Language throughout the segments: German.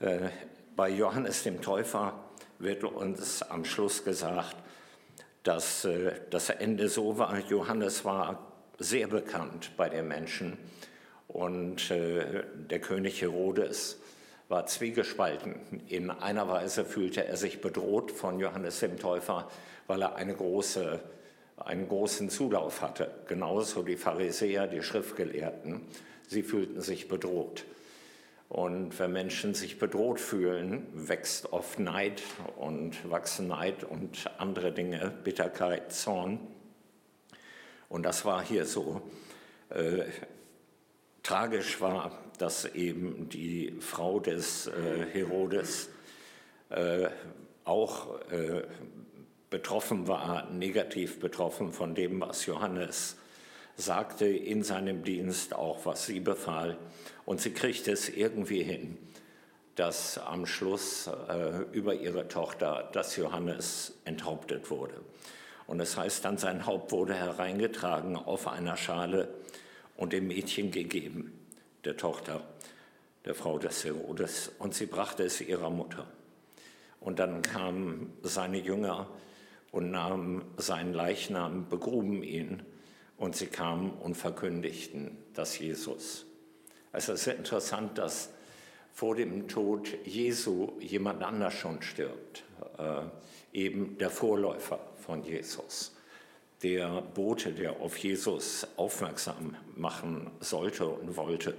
Äh, bei Johannes dem Täufer wird uns am Schluss gesagt, dass äh, das Ende so war, Johannes war sehr bekannt bei den Menschen und äh, der König Herodes war zwiegespalten. In einer Weise fühlte er sich bedroht von Johannes dem Täufer, weil er eine große, einen großen Zulauf hatte. Genauso die Pharisäer, die Schriftgelehrten. Sie fühlten sich bedroht. Und wenn Menschen sich bedroht fühlen, wächst oft Neid und wachsen Neid und andere Dinge, Bitterkeit, Zorn. Und das war hier so. Äh, tragisch war, dass eben die Frau des äh, Herodes äh, auch äh, betroffen war, negativ betroffen von dem, was Johannes sagte in seinem Dienst, auch was sie befahl. Und sie kriegte es irgendwie hin, dass am Schluss äh, über ihre Tochter, dass Johannes enthauptet wurde. Und es das heißt dann, sein Haupt wurde hereingetragen auf einer Schale und dem Mädchen gegeben, der Tochter der Frau des Herodes. Und sie brachte es ihrer Mutter. Und dann kamen seine Jünger und nahmen seinen Leichnam, begruben ihn und sie kamen und verkündigten, dass Jesus. Also es ist interessant, dass vor dem Tod Jesu jemand anders schon stirbt, äh, eben der Vorläufer von Jesus, der Bote, der auf Jesus aufmerksam machen sollte und wollte.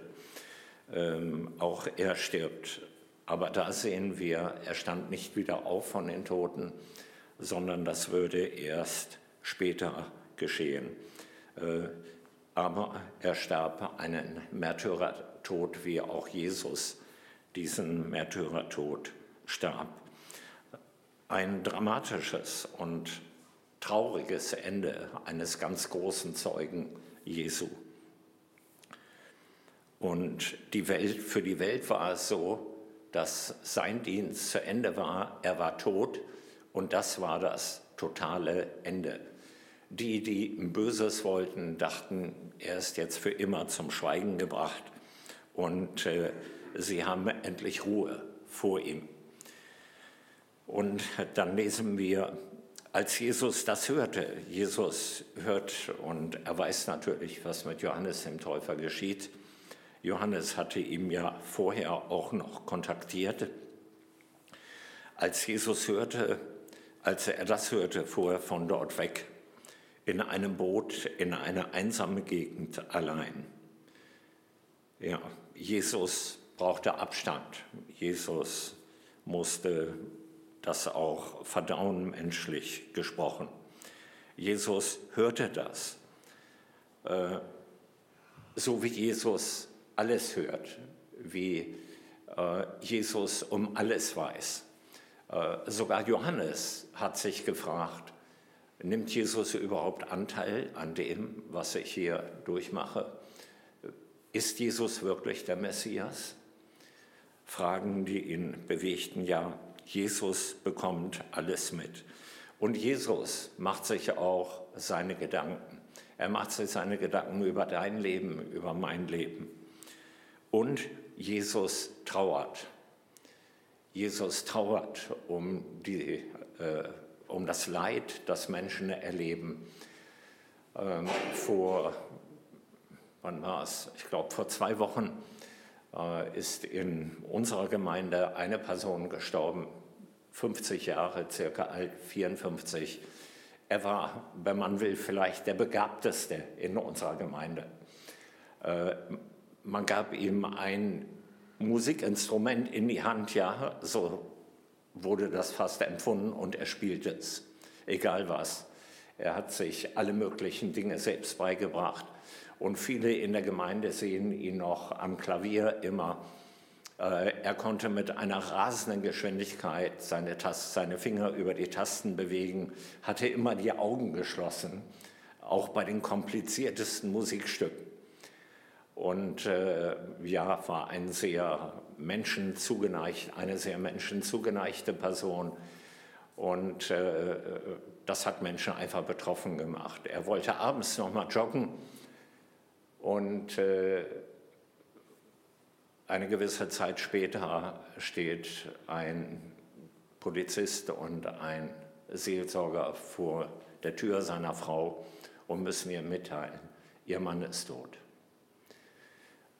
Ähm, auch er stirbt. Aber da sehen wir, er stand nicht wieder auf von den Toten, sondern das würde erst später geschehen. Äh, aber er starb einen Märtyrertod, wie auch Jesus diesen Märtyrertod starb. Ein dramatisches und trauriges Ende eines ganz großen Zeugen Jesu. Und die Welt, für die Welt war es so, dass sein Dienst zu Ende war, er war tot und das war das totale Ende. Die, die Böses wollten, dachten, er ist jetzt für immer zum Schweigen gebracht und äh, sie haben endlich Ruhe vor ihm. Und dann lesen wir, als Jesus das hörte, Jesus hört und er weiß natürlich, was mit Johannes dem Täufer geschieht. Johannes hatte ihm ja vorher auch noch kontaktiert. Als Jesus hörte, als er das hörte, fuhr er von dort weg in einem Boot in eine einsame Gegend allein. Ja, Jesus brauchte Abstand. Jesus musste das auch verdauen, menschlich gesprochen. Jesus hörte das. Äh, so wie Jesus alles hört, wie äh, Jesus um alles weiß. Äh, sogar Johannes hat sich gefragt, Nimmt Jesus überhaupt Anteil an dem, was ich hier durchmache? Ist Jesus wirklich der Messias? Fragen, die ihn bewegten, ja, Jesus bekommt alles mit. Und Jesus macht sich auch seine Gedanken. Er macht sich seine Gedanken über dein Leben, über mein Leben. Und Jesus trauert. Jesus trauert um die äh, um das Leid, das Menschen erleben. Ähm, vor, wann war es? Ich glaube, vor zwei Wochen äh, ist in unserer Gemeinde eine Person gestorben, 50 Jahre, circa alt, 54. Er war, wenn man will, vielleicht der Begabteste in unserer Gemeinde. Äh, man gab ihm ein Musikinstrument in die Hand, ja, so wurde das fast empfunden und er spielte es, egal was. Er hat sich alle möglichen Dinge selbst beigebracht und viele in der Gemeinde sehen ihn noch am Klavier immer. Äh, er konnte mit einer rasenden Geschwindigkeit seine, Tast seine Finger über die Tasten bewegen, hatte immer die Augen geschlossen, auch bei den kompliziertesten Musikstücken. Und äh, ja, war ein sehr menschenzugeneigt, eine sehr menschenzugeneigte Person. Und äh, das hat Menschen einfach betroffen gemacht. Er wollte abends noch mal joggen und äh, eine gewisse Zeit später steht ein Polizist und ein Seelsorger vor der Tür seiner Frau und müssen ihr mitteilen, ihr Mann ist tot.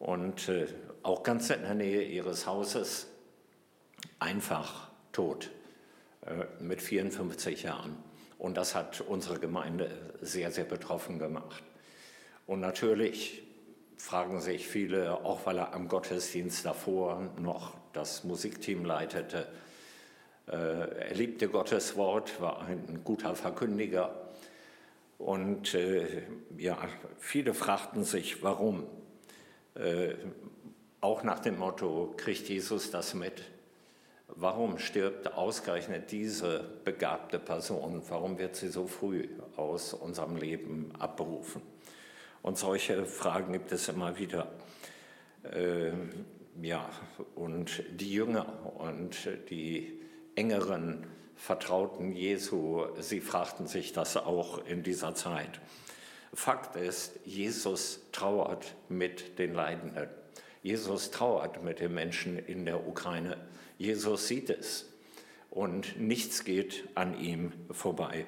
Und äh, auch ganz in der Nähe ihres Hauses einfach tot äh, mit 54 Jahren. Und das hat unsere Gemeinde sehr, sehr betroffen gemacht. Und natürlich fragen sich viele, auch weil er am Gottesdienst davor noch das Musikteam leitete, äh, er liebte Gottes Wort, war ein guter Verkündiger. Und äh, ja, viele fragten sich, warum. Äh, auch nach dem Motto, kriegt Jesus das mit? Warum stirbt ausgerechnet diese begabte Person? Warum wird sie so früh aus unserem Leben abberufen? Und solche Fragen gibt es immer wieder. Äh, ja, und die Jünger und die engeren Vertrauten Jesu, sie fragten sich das auch in dieser Zeit. Fakt ist, Jesus trauert mit den Leidenden. Jesus trauert mit den Menschen in der Ukraine. Jesus sieht es und nichts geht an ihm vorbei.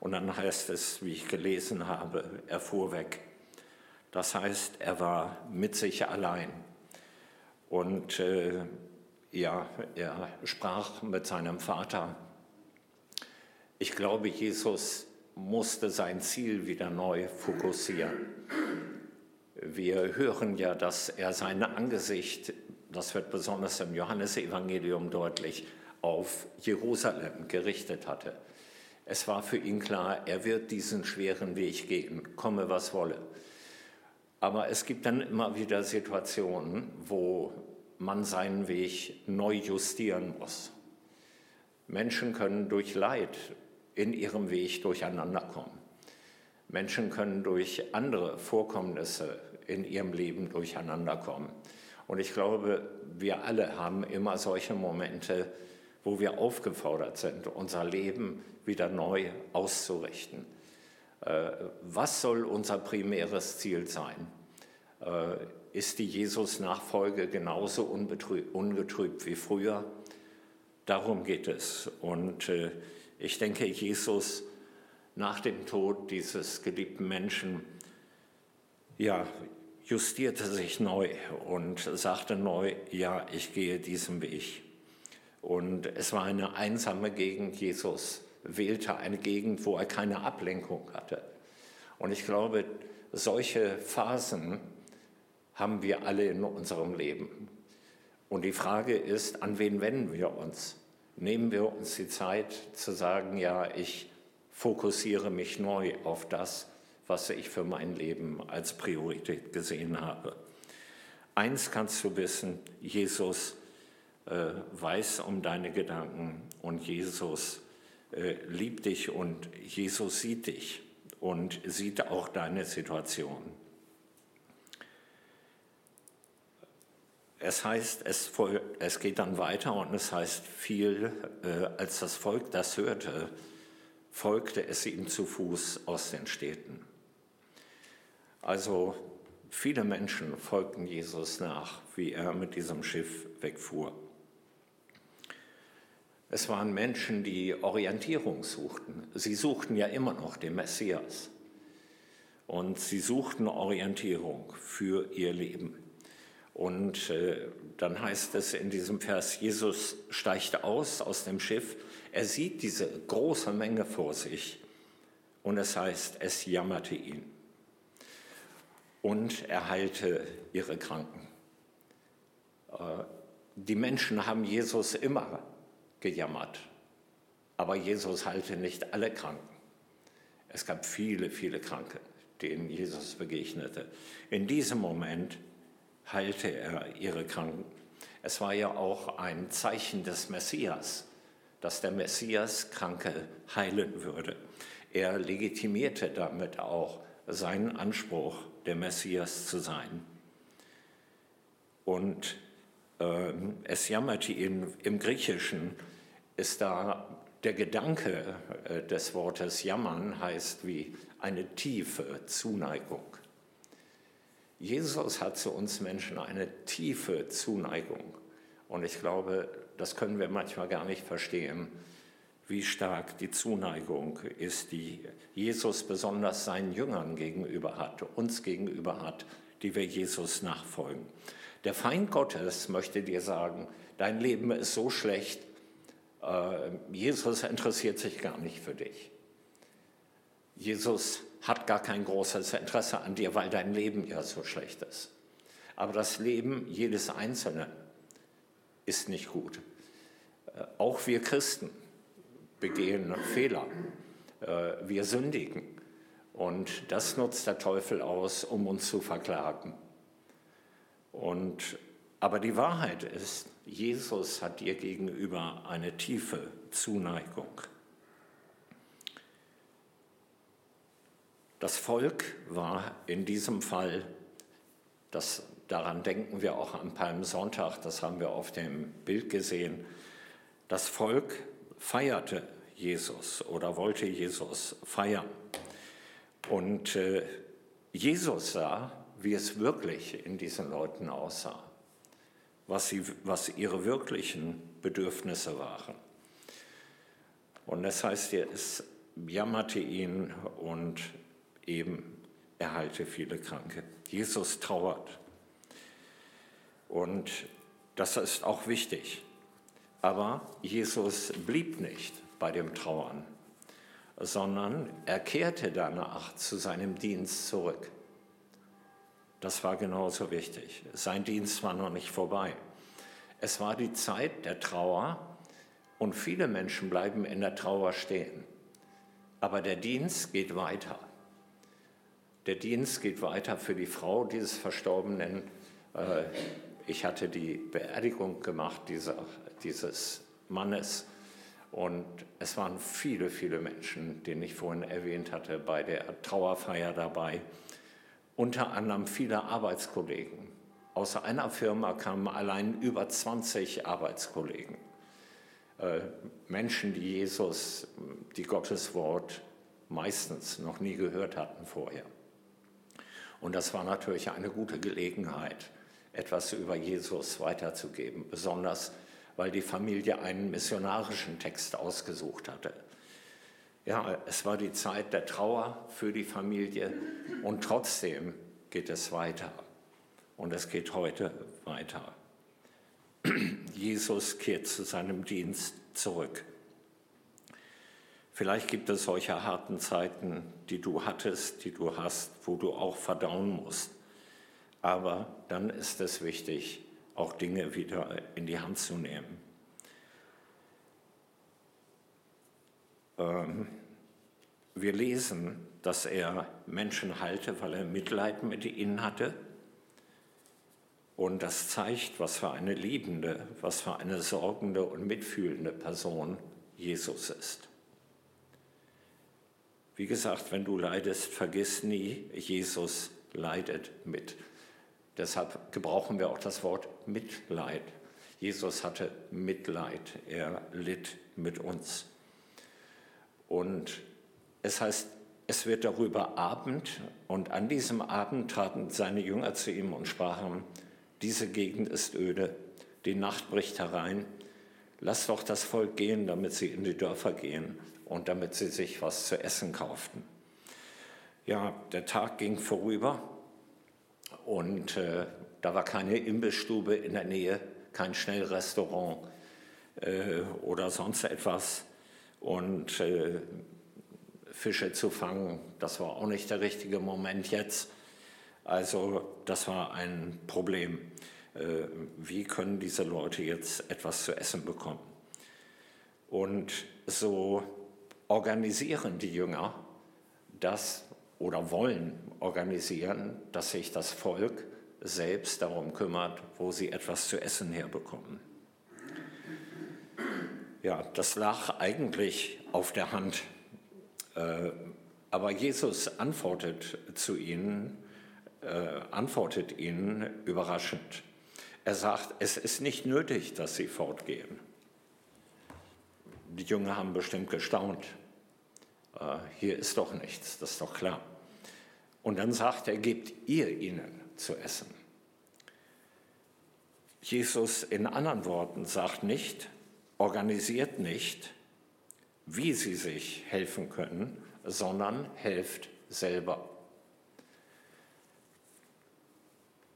Und dann heißt es, wie ich gelesen habe, er fuhr weg. Das heißt, er war mit sich allein. Und äh, ja, er sprach mit seinem Vater. Ich glaube, Jesus musste sein Ziel wieder neu fokussieren. Wir hören ja, dass er sein Angesicht, das wird besonders im Johannesevangelium deutlich, auf Jerusalem gerichtet hatte. Es war für ihn klar, er wird diesen schweren Weg gehen, komme was wolle. Aber es gibt dann immer wieder Situationen, wo man seinen Weg neu justieren muss. Menschen können durch Leid in ihrem Weg durcheinander kommen. Menschen können durch andere Vorkommnisse in ihrem Leben durcheinander kommen. Und ich glaube, wir alle haben immer solche Momente, wo wir aufgefordert sind, unser Leben wieder neu auszurichten. Äh, was soll unser primäres Ziel sein? Äh, ist die Jesus-Nachfolge genauso ungetrübt wie früher? Darum geht es. Und äh, ich denke, Jesus nach dem Tod dieses geliebten Menschen, ja, justierte sich neu und sagte neu, ja, ich gehe diesen Weg. Und es war eine einsame Gegend. Jesus wählte eine Gegend, wo er keine Ablenkung hatte. Und ich glaube, solche Phasen haben wir alle in unserem Leben. Und die Frage ist, an wen wenden wir uns? Nehmen wir uns die Zeit zu sagen, ja, ich fokussiere mich neu auf das, was ich für mein Leben als Priorität gesehen habe. Eins kannst du wissen, Jesus äh, weiß um deine Gedanken und Jesus äh, liebt dich und Jesus sieht dich und sieht auch deine Situation. Es heißt, es, es, geht dann weiter und es heißt viel, äh, als das Volk das hörte, folgte es ihm zu Fuß aus den Städten. Also viele Menschen folgten Jesus nach, wie er mit diesem Schiff wegfuhr. Es waren Menschen, die Orientierung suchten. Sie suchten ja immer noch den Messias. Und sie suchten Orientierung für ihr Leben. Und äh, dann heißt es in diesem Vers, Jesus steigt aus aus dem Schiff, er sieht diese große Menge vor sich und es heißt, es jammerte ihn und er heilte ihre Kranken. Äh, die Menschen haben Jesus immer gejammert, aber Jesus heilte nicht alle Kranken. Es gab viele, viele Kranke, denen Jesus begegnete. In diesem Moment heilte er ihre Kranken. Es war ja auch ein Zeichen des Messias, dass der Messias Kranke heilen würde. Er legitimierte damit auch seinen Anspruch, der Messias zu sein. Und äh, es jammerte ihn, im Griechischen ist da der Gedanke äh, des Wortes jammern heißt wie eine tiefe Zuneigung. Jesus hat zu uns Menschen eine tiefe Zuneigung. Und ich glaube, das können wir manchmal gar nicht verstehen, wie stark die Zuneigung ist, die Jesus besonders seinen Jüngern gegenüber hat, uns gegenüber hat, die wir Jesus nachfolgen. Der Feind Gottes möchte dir sagen, dein Leben ist so schlecht, äh, Jesus interessiert sich gar nicht für dich. Jesus hat gar kein großes Interesse an dir, weil dein Leben ja so schlecht ist. Aber das Leben jedes Einzelnen ist nicht gut. Äh, auch wir Christen begehen Fehler. Äh, wir sündigen. Und das nutzt der Teufel aus, um uns zu verklagen. Und, aber die Wahrheit ist, Jesus hat dir gegenüber eine tiefe Zuneigung. Das Volk war in diesem Fall, das, daran denken wir auch am Palmsonntag, das haben wir auf dem Bild gesehen, das Volk feierte Jesus oder wollte Jesus feiern. Und äh, Jesus sah, wie es wirklich in diesen Leuten aussah, was, sie, was ihre wirklichen Bedürfnisse waren. Und das heißt, es jammerte ihn und eben erhalte viele Kranke. Jesus trauert. Und das ist auch wichtig. Aber Jesus blieb nicht bei dem Trauern, sondern er kehrte danach zu seinem Dienst zurück. Das war genauso wichtig. Sein Dienst war noch nicht vorbei. Es war die Zeit der Trauer und viele Menschen bleiben in der Trauer stehen. Aber der Dienst geht weiter. Der Dienst geht weiter für die Frau dieses Verstorbenen. Äh, ich hatte die Beerdigung gemacht dieser, dieses Mannes und es waren viele, viele Menschen, den ich vorhin erwähnt hatte, bei der Trauerfeier dabei. Unter anderem viele Arbeitskollegen. Aus einer Firma kamen allein über 20 Arbeitskollegen. Äh, Menschen, die Jesus, die Gottes Wort meistens noch nie gehört hatten vorher. Und das war natürlich eine gute Gelegenheit, etwas über Jesus weiterzugeben, besonders weil die Familie einen missionarischen Text ausgesucht hatte. Ja, es war die Zeit der Trauer für die Familie und trotzdem geht es weiter. Und es geht heute weiter. Jesus kehrt zu seinem Dienst zurück. Vielleicht gibt es solche harten Zeiten, die du hattest, die du hast, wo du auch verdauen musst. Aber dann ist es wichtig, auch Dinge wieder in die Hand zu nehmen. Ähm, wir lesen, dass er Menschen halte, weil er Mitleid mit ihnen hatte. Und das zeigt, was für eine liebende, was für eine sorgende und mitfühlende Person Jesus ist. Wie gesagt, wenn du leidest, vergiss nie, Jesus leidet mit. Deshalb gebrauchen wir auch das Wort Mitleid. Jesus hatte Mitleid, er litt mit uns. Und es heißt, es wird darüber Abend und an diesem Abend traten seine Jünger zu ihm und sprachen, diese Gegend ist öde, die Nacht bricht herein, lass doch das Volk gehen, damit sie in die Dörfer gehen und damit sie sich was zu essen kauften. Ja, der Tag ging vorüber und äh, da war keine Imbissstube in der Nähe, kein Schnellrestaurant äh, oder sonst etwas. Und äh, Fische zu fangen, das war auch nicht der richtige Moment jetzt. Also das war ein Problem. Äh, wie können diese Leute jetzt etwas zu essen bekommen? Und so organisieren die Jünger das oder wollen organisieren, dass sich das Volk selbst darum kümmert, wo sie etwas zu essen herbekommen. Ja, das lag eigentlich auf der Hand. Äh, aber Jesus antwortet zu ihnen, äh, antwortet ihnen überraschend. Er sagt, es ist nicht nötig, dass sie fortgehen. Die Jünger haben bestimmt gestaunt. Äh, hier ist doch nichts, das ist doch klar. Und dann sagt er, gebt ihr ihnen zu essen. Jesus in anderen Worten sagt nicht, organisiert nicht, wie sie sich helfen können, sondern helft selber.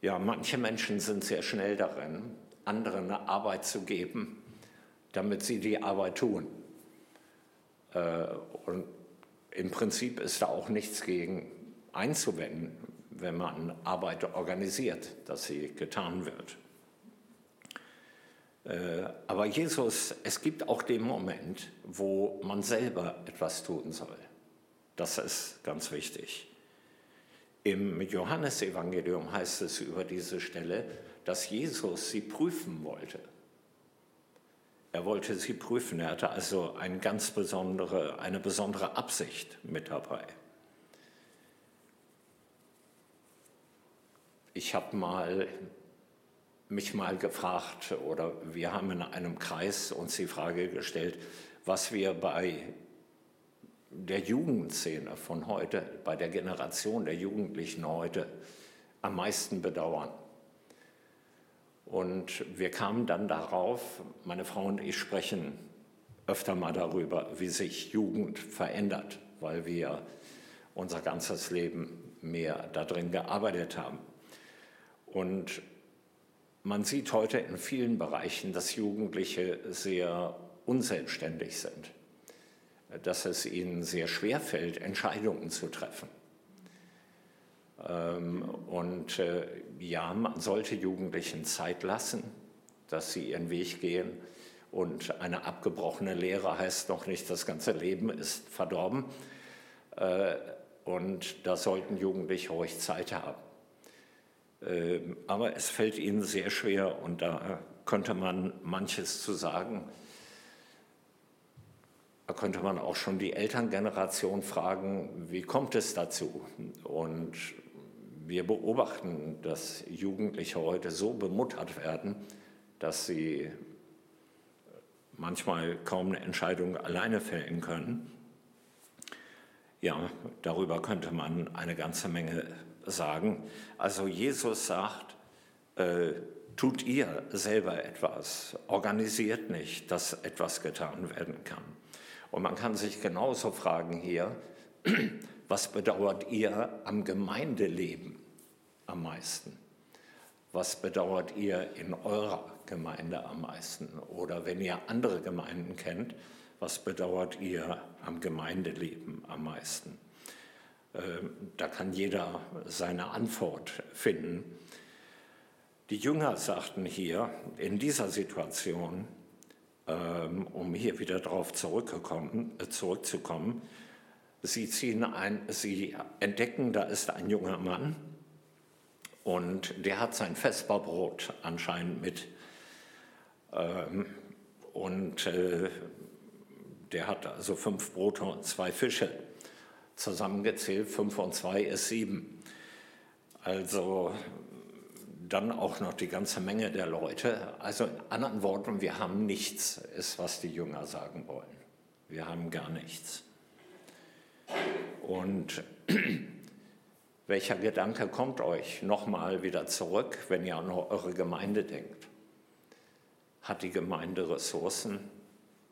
Ja, manche Menschen sind sehr schnell darin, anderen eine Arbeit zu geben, damit sie die Arbeit tun. Äh, und im Prinzip ist da auch nichts gegen einzuwenden, wenn man Arbeit organisiert, dass sie getan wird. Äh, aber Jesus, es gibt auch den Moment, wo man selber etwas tun soll. Das ist ganz wichtig. Im Johannesevangelium heißt es über diese Stelle, dass Jesus sie prüfen wollte. Er wollte sie prüfen, er hatte also eine ganz besondere, eine besondere Absicht mit dabei. Ich habe mal mich mal gefragt oder wir haben in einem Kreis uns die Frage gestellt, was wir bei der Jugendszene von heute, bei der Generation der Jugendlichen heute am meisten bedauern. Und wir kamen dann darauf, meine Frau und ich sprechen öfter mal darüber, wie sich Jugend verändert, weil wir unser ganzes Leben mehr darin gearbeitet haben. Und man sieht heute in vielen Bereichen, dass Jugendliche sehr unselbstständig sind, dass es ihnen sehr schwer fällt, Entscheidungen zu treffen. Ähm, und äh, ja, man sollte Jugendlichen Zeit lassen, dass sie ihren Weg gehen. Und eine abgebrochene Lehre heißt noch nicht, das ganze Leben ist verdorben. Äh, und da sollten Jugendliche ruhig Zeit haben. Ähm, aber es fällt ihnen sehr schwer und da könnte man manches zu sagen. Da könnte man auch schon die Elterngeneration fragen, wie kommt es dazu? Und wir beobachten, dass Jugendliche heute so bemuttert werden, dass sie manchmal kaum eine Entscheidung alleine fällen können. Ja, darüber könnte man eine ganze Menge sagen. Also Jesus sagt, äh, tut ihr selber etwas, organisiert nicht, dass etwas getan werden kann. Und man kann sich genauso fragen hier, was bedauert ihr am Gemeindeleben am meisten? Was bedauert ihr in eurer Gemeinde am meisten? Oder wenn ihr andere Gemeinden kennt, was bedauert ihr am Gemeindeleben am meisten? Ähm, da kann jeder seine Antwort finden. Die Jünger sagten hier in dieser Situation, ähm, um hier wieder darauf äh, zurückzukommen, sie, ziehen ein, sie entdecken, da ist ein junger Mann und der hat sein Vesperbrot anscheinend mit. Ähm, und äh, der hat also fünf Brote und zwei Fische zusammengezählt, 5 und 2 ist 7. Also dann auch noch die ganze Menge der Leute. Also in anderen Worten, wir haben nichts, ist was die Jünger sagen wollen. Wir haben gar nichts. Und welcher Gedanke kommt euch nochmal wieder zurück, wenn ihr an eure Gemeinde denkt? Hat die Gemeinde Ressourcen?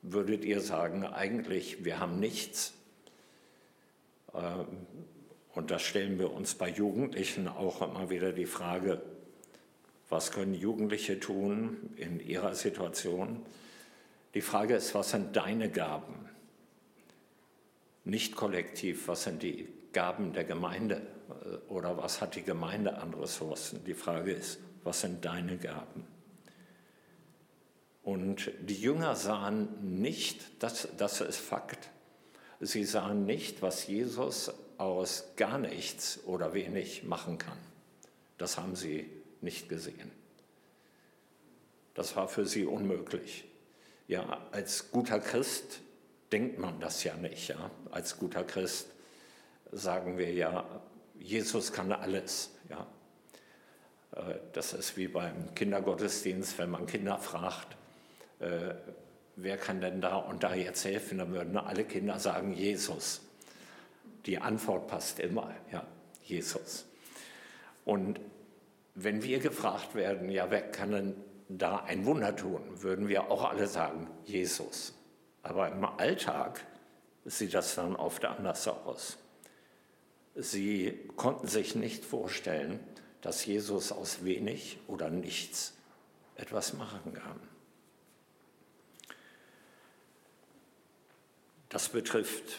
Würdet ihr sagen, eigentlich, wir haben nichts? Ähm, und da stellen wir uns bei Jugendlichen auch immer wieder die Frage, was können Jugendliche tun in ihrer Situation? Die Frage ist, was sind deine Gaben? Nicht kollektiv, was sind die Gaben der Gemeinde äh, oder was hat die Gemeinde an Ressourcen? Die Frage ist, was sind deine Gaben? Und die Jünger sahen nicht, das, das ist Fakt, Sie sahen nicht, was Jesus aus gar nichts oder wenig machen kann. Das haben sie nicht gesehen. Das war für sie unmöglich. Ja, als guter Christ denkt man das ja nicht. Ja? Als guter Christ sagen wir ja, Jesus kann alles. Ja? Äh, das ist wie beim Kindergottesdienst, wenn man Kinder fragt, äh, wer kann denn da und da jetzt helfen? Dann würden alle Kinder sagen, Jesus. Die Antwort passt immer, ja, Jesus. Und wenn wir gefragt werden, ja, wer kann denn da ein Wunder tun, würden wir auch alle sagen, Jesus. Aber im Alltag sieht das dann oft anders aus. Sie konnten sich nicht vorstellen, dass Jesus aus wenig oder nichts etwas machen kann. Das betrifft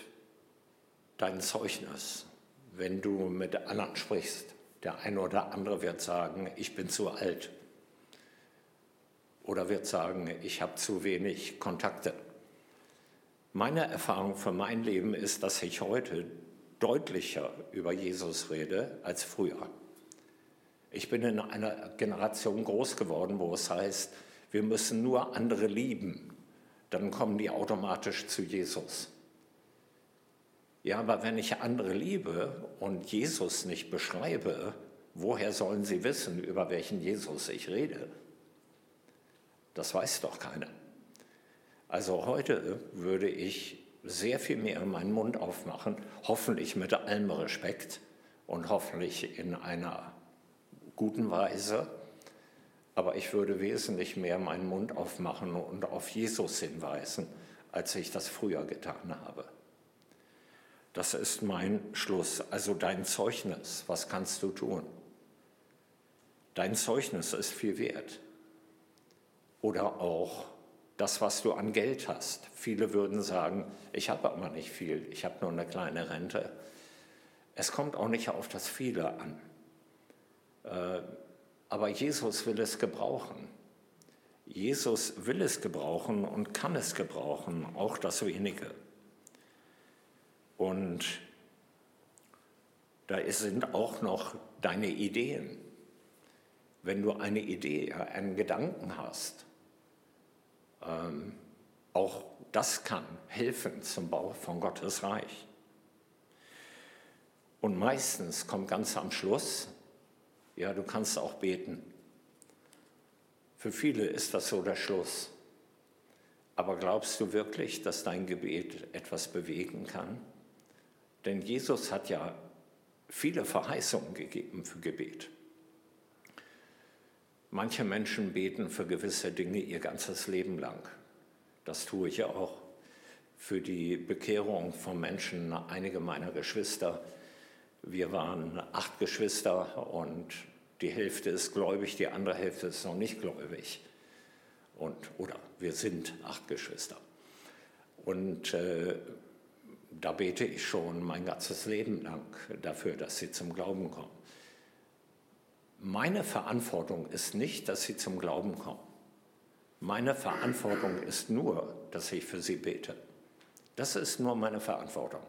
dein Zeugnis, wenn du mit anderen sprichst. Der eine oder andere wird sagen, ich bin zu alt. Oder wird sagen, ich habe zu wenig Kontakte. Meine Erfahrung für mein Leben ist, dass ich heute deutlicher über Jesus rede als früher. Ich bin in einer Generation groß geworden, wo es heißt, wir müssen nur andere lieben, dann kommen die automatisch zu Jesus. Ja, aber wenn ich andere liebe und Jesus nicht beschreibe, woher sollen sie wissen, über welchen Jesus ich rede? Das weiß doch keiner. Also heute würde ich sehr viel mehr meinen Mund aufmachen, hoffentlich mit allem Respekt und hoffentlich in einer guten Weise. Aber ich würde wesentlich mehr meinen Mund aufmachen und auf Jesus hinweisen, als ich das früher getan habe. Das ist mein Schluss. Also dein Zeugnis, was kannst du tun? Dein Zeugnis ist viel wert. Oder auch das, was du an Geld hast. Viele würden sagen, ich habe aber nicht viel, ich habe nur eine kleine Rente. Es kommt auch nicht auf das Viele an. Äh, aber Jesus will es gebrauchen. Jesus will es gebrauchen und kann es gebrauchen, auch das wenige. Und da sind auch noch deine Ideen. Wenn du eine Idee, einen Gedanken hast, ähm, auch das kann helfen zum Bau von Gottes Reich. Und meistens kommt ganz am Schluss, ja, du kannst auch beten. Für viele ist das so der Schluss. Aber glaubst du wirklich, dass dein Gebet etwas bewegen kann? Denn Jesus hat ja viele Verheißungen gegeben für Gebet. Manche Menschen beten für gewisse Dinge ihr ganzes Leben lang. Das tue ich auch für die Bekehrung von Menschen, einige meiner Geschwister, wir waren acht Geschwister und die Hälfte ist gläubig, die andere Hälfte ist noch nicht gläubig. Und, oder wir sind acht Geschwister. Und äh, da bete ich schon mein ganzes Leben lang dafür, dass sie zum Glauben kommen. Meine Verantwortung ist nicht, dass sie zum Glauben kommen. Meine Verantwortung ist nur, dass ich für sie bete. Das ist nur meine Verantwortung.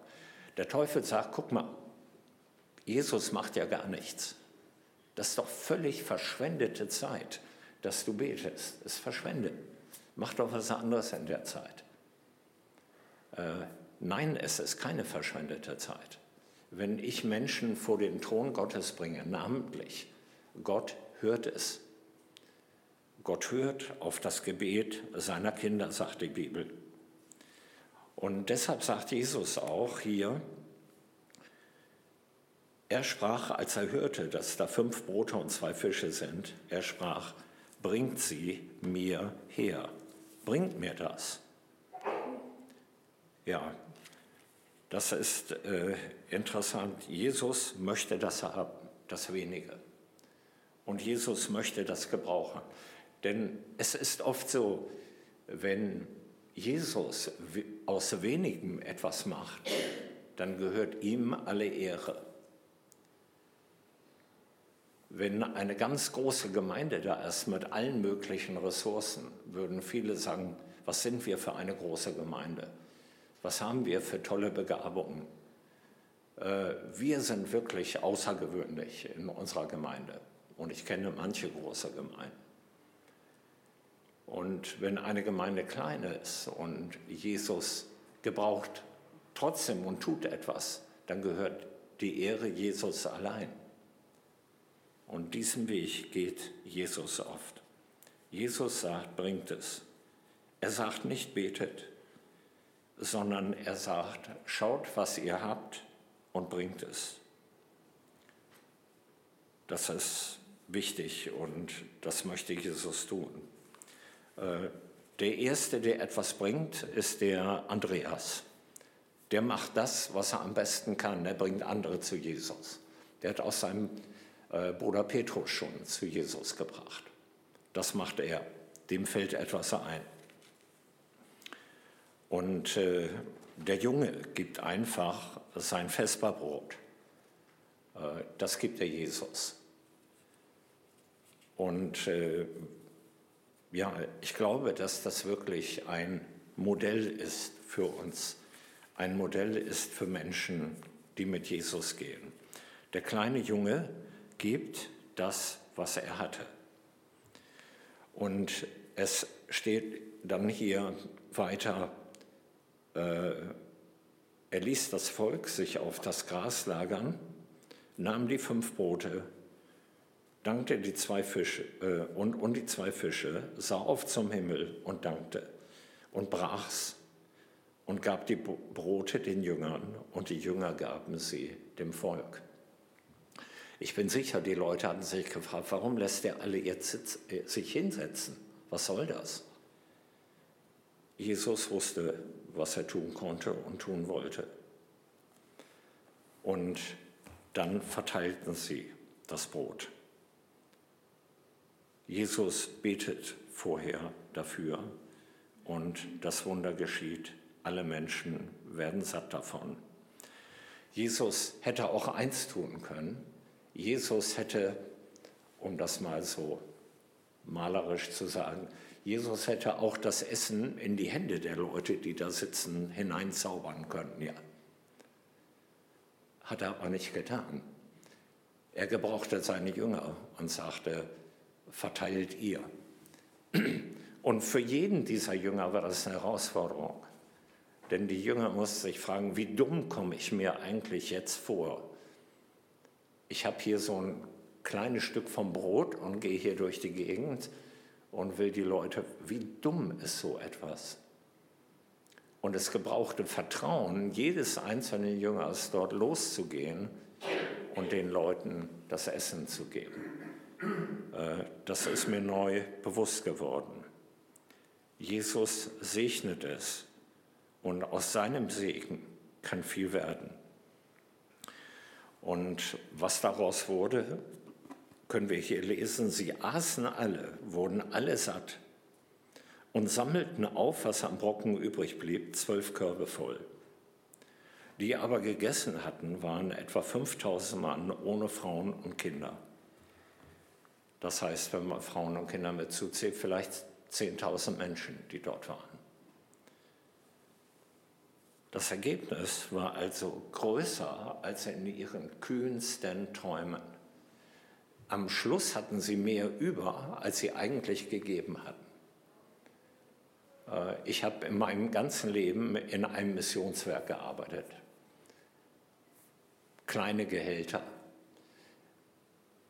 Der Teufel sagt, guck mal, Jesus macht ja gar nichts. Das ist doch völlig verschwendete Zeit, dass du betest. Es ist verschwendet. Mach doch was anderes in der Zeit. Äh, nein, es ist keine verschwendete Zeit. Wenn ich Menschen vor den Thron Gottes bringe, namentlich, Gott hört es. Gott hört auf das Gebet seiner Kinder, sagt die Bibel. Und deshalb sagt Jesus auch hier, er sprach, als er hörte, dass da fünf Brote und zwei Fische sind, er sprach, bringt sie mir her, bringt mir das. Ja, das ist äh, interessant. Jesus möchte das haben, das wenige. Und Jesus möchte das gebrauchen. Denn es ist oft so, wenn Jesus aus wenigem etwas macht, dann gehört ihm alle Ehre. Wenn eine ganz große Gemeinde da ist mit allen möglichen Ressourcen, würden viele sagen, was sind wir für eine große Gemeinde? Was haben wir für tolle Begabungen? Äh, wir sind wirklich außergewöhnlich in unserer Gemeinde. Und ich kenne manche große Gemeinden. Und wenn eine Gemeinde klein ist und Jesus gebraucht trotzdem und tut etwas, dann gehört die Ehre Jesus allein. Und diesen Weg geht Jesus oft. Jesus sagt, bringt es. Er sagt nicht, betet, sondern er sagt, schaut, was ihr habt und bringt es. Das ist wichtig und das möchte Jesus tun. Äh, der Erste, der etwas bringt, ist der Andreas. Der macht das, was er am besten kann. Er bringt andere zu Jesus. Der hat auch seinen äh, Bruder Petrus schon zu Jesus gebracht. Das macht er. Dem fällt etwas ein. Und äh, der Junge gibt einfach sein Vesperbrot. Das gibt er Jesus. Und äh, ja, ich glaube, dass das wirklich ein Modell ist für uns, ein Modell ist für Menschen, die mit Jesus gehen. Der kleine Junge gibt das, was er hatte. Und es steht dann hier weiter, äh, er ließ das Volk sich auf das Gras lagern, nahm die fünf Brote, dankte die zwei Fische äh, und, und die zwei Fische, sah auf zum Himmel und dankte und brach's und gab die Brote den Jüngern und die Jünger gaben sie dem Volk. Ich bin sicher, die Leute hatten sich gefragt, warum lässt er alle jetzt äh, sich hinsetzen? Was soll das? Jesus wusste, was er tun konnte und tun wollte. Und dann verteilten sie das Brot. Jesus betet vorher dafür und das Wunder geschieht. Alle Menschen werden satt davon. Jesus hätte auch eins tun können. Jesus hätte, um das mal so malerisch zu sagen, Jesus hätte auch das Essen in die Hände der Leute, die da sitzen, hineinzaubern können. Ja. Hat er aber nicht getan. Er gebrauchte seine Jünger und sagte, verteilt ihr. Und für jeden dieser Jünger war das eine Herausforderung. Denn die Jünger mussten sich fragen, wie dumm komme ich mir eigentlich jetzt vor? Ich habe hier so ein kleines Stück vom Brot und gehe hier durch die Gegend und will die Leute, wie dumm ist so etwas? Und es gebrauchte Vertrauen jedes einzelnen Jüngers, dort loszugehen und den Leuten das Essen zu geben. Äh, das ist mir neu bewusst geworden. Jesus segnet es und aus seinem Segen kann viel werden. Und was daraus wurde, können wir hier lesen. Sie aßen alle, wurden alle satt und sammelten auf, was am Brocken übrig blieb, zwölf Körbe voll. Die aber gegessen hatten, waren etwa 5000 Mann ohne Frauen und Kinder. Das heißt, wenn man Frauen und Kinder mit zuzählt, vielleicht 10.000 Menschen, die dort waren. Das Ergebnis war also größer als in ihren kühnsten Träumen. Am Schluss hatten sie mehr über, als sie eigentlich gegeben hatten. Äh, ich habe in meinem ganzen Leben in einem Missionswerk gearbeitet. Kleine Gehälter,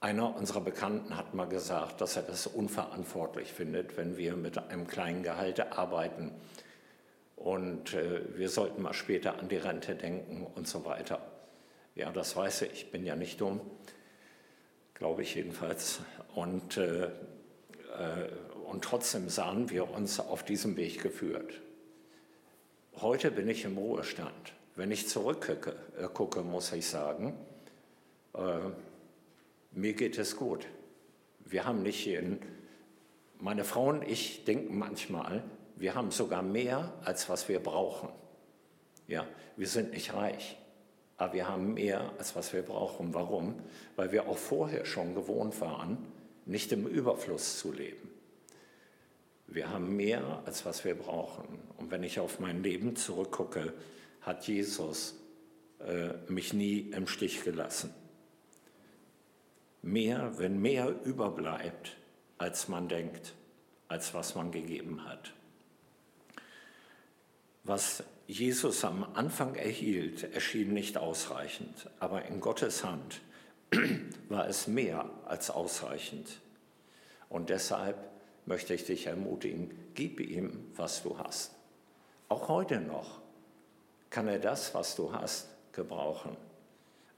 einer unserer Bekannten hat mal gesagt, dass er das unverantwortlich findet, wenn wir mit einem kleinen Gehalt arbeiten. Und äh, wir sollten mal später an die Rente denken und so weiter. Ja, das weiß ich, ich bin ja nicht dumm, glaube ich jedenfalls. Und, äh, äh, und trotzdem sahen wir uns auf diesem Weg geführt. Heute bin ich im Ruhestand. Wenn ich zurückgucke, äh, gucke, muss ich sagen, äh, mir geht es gut. Wir haben nicht jeden, meine Frau und ich denken manchmal, wir haben sogar mehr, als was wir brauchen. Ja, wir sind nicht reich, aber wir haben mehr, als was wir brauchen. Warum? Weil wir auch vorher schon gewohnt waren, nicht im Überfluss zu leben. Wir haben mehr, als was wir brauchen. Und wenn ich auf mein Leben zurückgucke, hat Jesus äh, mich nie im Stich gelassen mehr, wenn mehr überbleibt, als man denkt, als was man gegeben hat. Was Jesus am Anfang erhielt, erschien nicht ausreichend, aber in Gottes Hand war es mehr als ausreichend. Und deshalb möchte ich dich ermutigen, gib ihm, was du hast. Auch heute noch kann er das, was du hast, gebrauchen.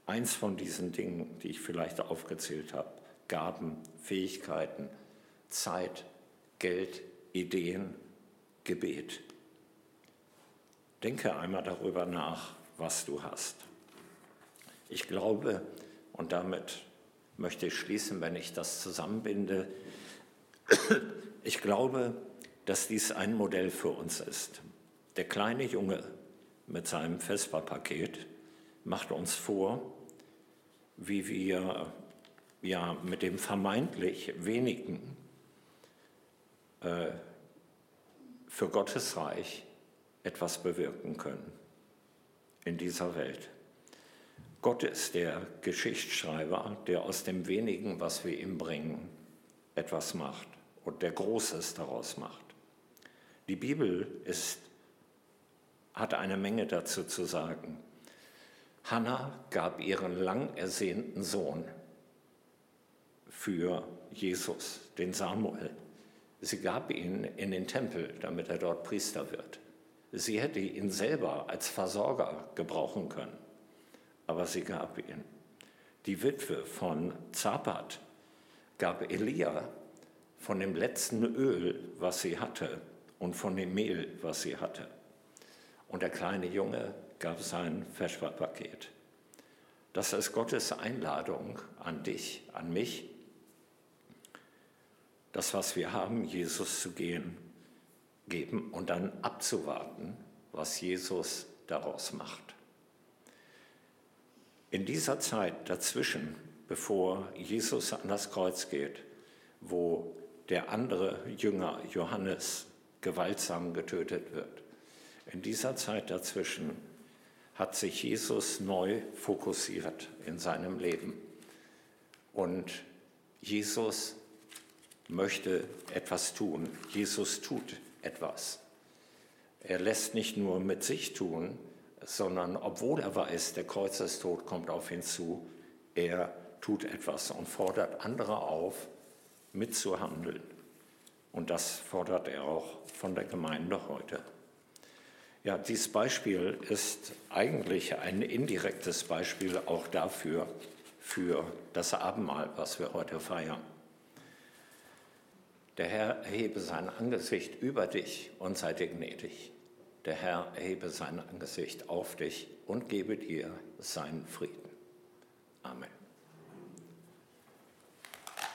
Eins von diesen Dingen, die ich vielleicht aufgezählt habe, Gaben, Fähigkeiten, Zeit, Geld, Ideen, Gebet. Denke einmal darüber nach, was du hast. Ich glaube, und damit möchte ich schließen, wenn ich das zusammenbinde, ich glaube, dass dies ein Modell für uns ist. Der kleine Junge mit seinem Vesperpaket macht uns vor, wie wir ja mit dem vermeintlich wenigen äh, für Gottes Reich etwas bewirken können in dieser Welt. Gott ist der Geschichtsschreiber, der aus dem wenigen, was wir ihm bringen, etwas macht und der Großes daraus macht. Die Bibel ist, hat eine Menge dazu zu sagen. Hannah gab ihren lang ersehnten Sohn für Jesus, den Samuel. Sie gab ihn in den Tempel, damit er dort Priester wird. Sie hätte ihn selber als Versorger gebrauchen können, aber sie gab ihn. Die Witwe von Zapat gab Elia von dem letzten Öl, was sie hatte, und von dem Mehl, was sie hatte. Und der kleine Junge gab sein Versparpaket. Das ist Gottes Einladung an dich, an mich, das, was wir haben, Jesus zu gehen, geben und dann abzuwarten, was Jesus daraus macht. In dieser Zeit dazwischen, bevor Jesus an das Kreuz geht, wo der andere Jünger Johannes gewaltsam getötet wird, in dieser Zeit dazwischen hat sich Jesus neu fokussiert in seinem Leben. Und Jesus möchte etwas tun. Jesus tut etwas. Er lässt nicht nur mit sich tun, sondern obwohl er weiß, der Kreuzestod kommt auf ihn zu, er tut etwas und fordert andere auf, mitzuhandeln. Und das fordert er auch von der Gemeinde heute. Ja, dieses Beispiel ist eigentlich ein indirektes Beispiel auch dafür, für das Abendmahl, was wir heute feiern. Der Herr erhebe sein Angesicht über dich und sei dir gnädig. Der Herr erhebe sein Angesicht auf dich und gebe dir seinen Frieden. Amen.